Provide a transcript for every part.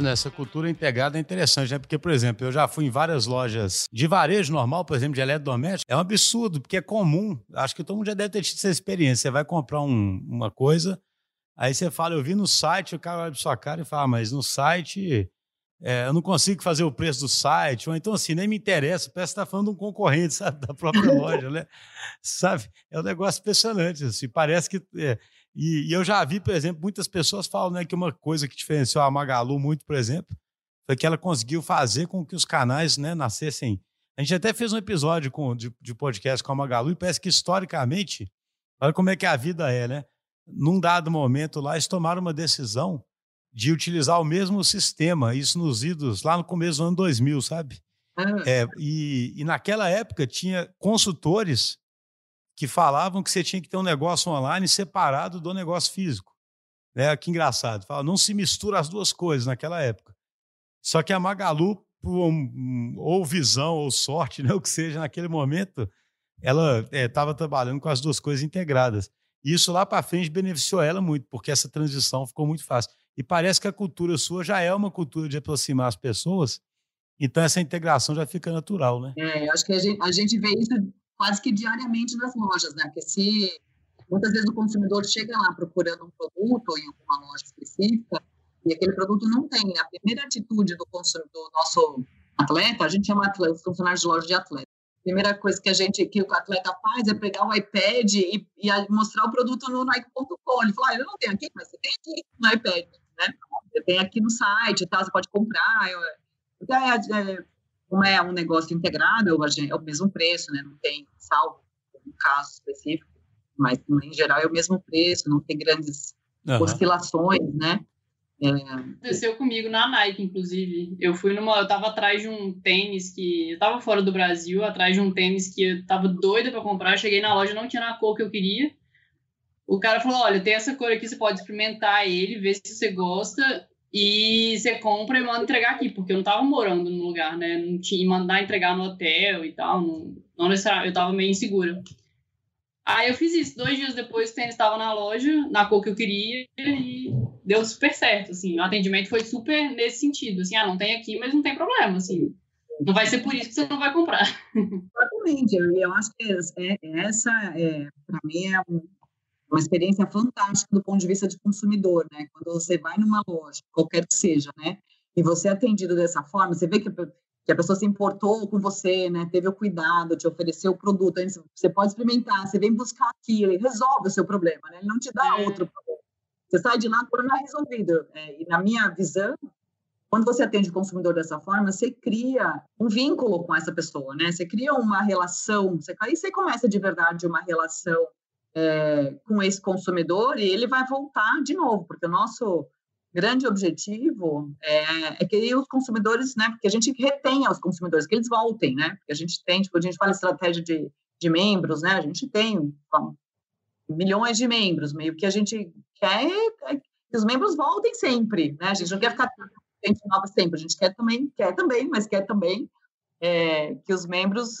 É, nessa cultura integrada é interessante, né? Porque, por exemplo, eu já fui em várias lojas de varejo normal, por exemplo, de eletrodoméstico. É um absurdo, porque é comum. Acho que todo mundo já deve ter tido essa experiência. Você vai comprar um, uma coisa, aí você fala, eu vi no site, o cara olha pra sua cara e fala, ah, mas no site é, eu não consigo fazer o preço do site, ou então assim, nem me interessa, parece que está falando de um concorrente, sabe, da própria loja, né? Sabe? É um negócio impressionante, assim, parece que... É, e, e, eu já vi, por exemplo, muitas pessoas falam né, que uma coisa que diferenciou a Magalu muito, por exemplo, foi que ela conseguiu fazer com que os canais né, nascessem... A gente até fez um episódio com, de, de podcast com a Magalu e parece que historicamente, olha como é que a vida é, né? Num dado momento lá, eles tomaram uma decisão de utilizar o mesmo sistema, isso nos idos lá no começo do ano 2000, sabe? Ah. É, e, e naquela época tinha consultores que falavam que você tinha que ter um negócio online separado do negócio físico. Né? Que engraçado. Fala, não se mistura as duas coisas naquela época. Só que a Magalu, ou visão ou sorte, né, o que seja, naquele momento, ela estava é, trabalhando com as duas coisas integradas. E isso lá para frente beneficiou ela muito, porque essa transição ficou muito fácil. E parece que a cultura sua já é uma cultura de aproximar as pessoas, então essa integração já fica natural, né? É, acho que a gente, a gente vê isso quase que diariamente nas lojas, né? Que se muitas vezes o consumidor chega lá procurando um produto em alguma loja específica e aquele produto não tem, a primeira atitude do consumidor, do nosso atleta, a gente chama atleta, os funcionários de loja de atleta. A primeira coisa que a gente, que o atleta faz é pegar o iPad e, e mostrar o produto no Nike.com. Ele fala, ah, eu não tenho aqui, mas você tem aqui no iPad né? Tem aqui no site, tá? Você pode comprar. É, é, é, como é um negócio integrado, é o mesmo preço, né? Não tem salvo um caso específico, mas em geral é o mesmo preço, não tem grandes uhum. oscilações, né? É... Aconteceu comigo na Nike, inclusive. Eu fui numa. Eu tava atrás de um tênis que. Eu tava fora do Brasil, atrás de um tênis que eu tava doida para comprar. cheguei na loja, não tinha na cor que eu queria. O cara falou: olha, tem essa cor aqui, você pode experimentar ele, ver se você gosta. E você compra e manda entregar aqui, porque eu não tava morando no lugar, né? Não tinha mandar entregar no hotel e tal. Não, não necessariamente, eu tava meio insegura. Aí eu fiz isso. Dois dias depois o tênis estava na loja, na cor que eu queria, e deu super certo, assim. O atendimento foi super nesse sentido, assim, ah, não tem aqui, mas não tem problema, assim. Não vai ser por isso que você não vai comprar. Exatamente. Eu, acho que é, essa, é, para mim, é um uma experiência fantástica do ponto de vista de consumidor, né? Quando você vai numa loja, qualquer que seja, né? E você é atendido dessa forma, você vê que, que a pessoa se importou com você, né? Teve o cuidado, te ofereceu o produto, você pode experimentar, você vem buscar aquilo, ele resolve o seu problema, né? Ele não te dá é. outro problema. Você sai de lá com o problema resolvido. É, e na minha visão, quando você atende o consumidor dessa forma, você cria um vínculo com essa pessoa, né? Você cria uma relação, você, aí você começa de verdade uma relação é, com esse consumidor e ele vai voltar de novo, porque o nosso grande objetivo é, é que os consumidores, né, porque a gente retenha os consumidores, que eles voltem, né, porque a gente tem, tipo, a gente fala estratégia de, de membros, né, a gente tem bom, milhões de membros, meio que a gente quer que os membros voltem sempre, né, a gente não quer ficar gente nova sempre, a gente quer também, quer também, mas quer também é, que os membros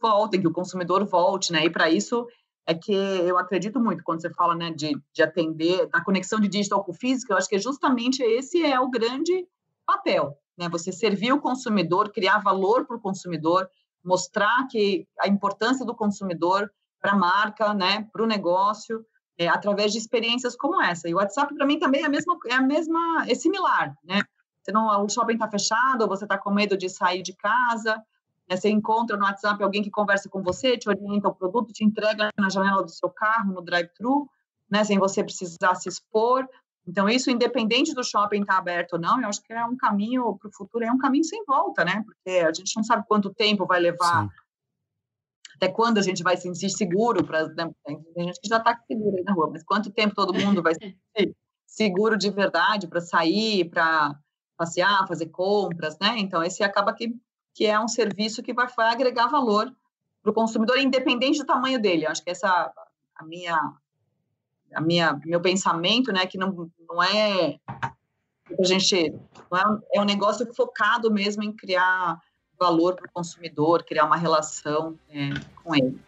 voltem, que o consumidor volte, né, e para isso é que eu acredito muito quando você fala né, de, de atender, da conexão de digital com físico, eu acho que é justamente esse é o grande papel, né? Você servir o consumidor, criar valor para o consumidor, mostrar que a importância do consumidor para a marca, né, para o negócio, é, através de experiências como essa. E o WhatsApp para mim também é a mesma, é a mesma, é similar, né? Você não, o shopping está fechado, você está com medo de sair de casa? Você encontra no WhatsApp alguém que conversa com você, te orienta o produto, te entrega na janela do seu carro, no drive-thru, né? sem você precisar se expor. Então, isso, independente do shopping estar tá aberto ou não, eu acho que é um caminho para o futuro, é um caminho sem volta, né? Porque a gente não sabe quanto tempo vai levar, Sim. até quando a gente vai se sentir seguro. Pra, né? Tem gente que já está seguro aí na rua, mas quanto tempo todo mundo vai se sentir seguro de verdade para sair, para passear, fazer compras, né? Então, esse acaba que que é um serviço que vai, agregar valor para o consumidor, independente do tamanho dele. Acho que essa a minha a minha meu pensamento, né, que não, não é a gente não é, é um negócio focado mesmo em criar valor para o consumidor, criar uma relação é, com ele.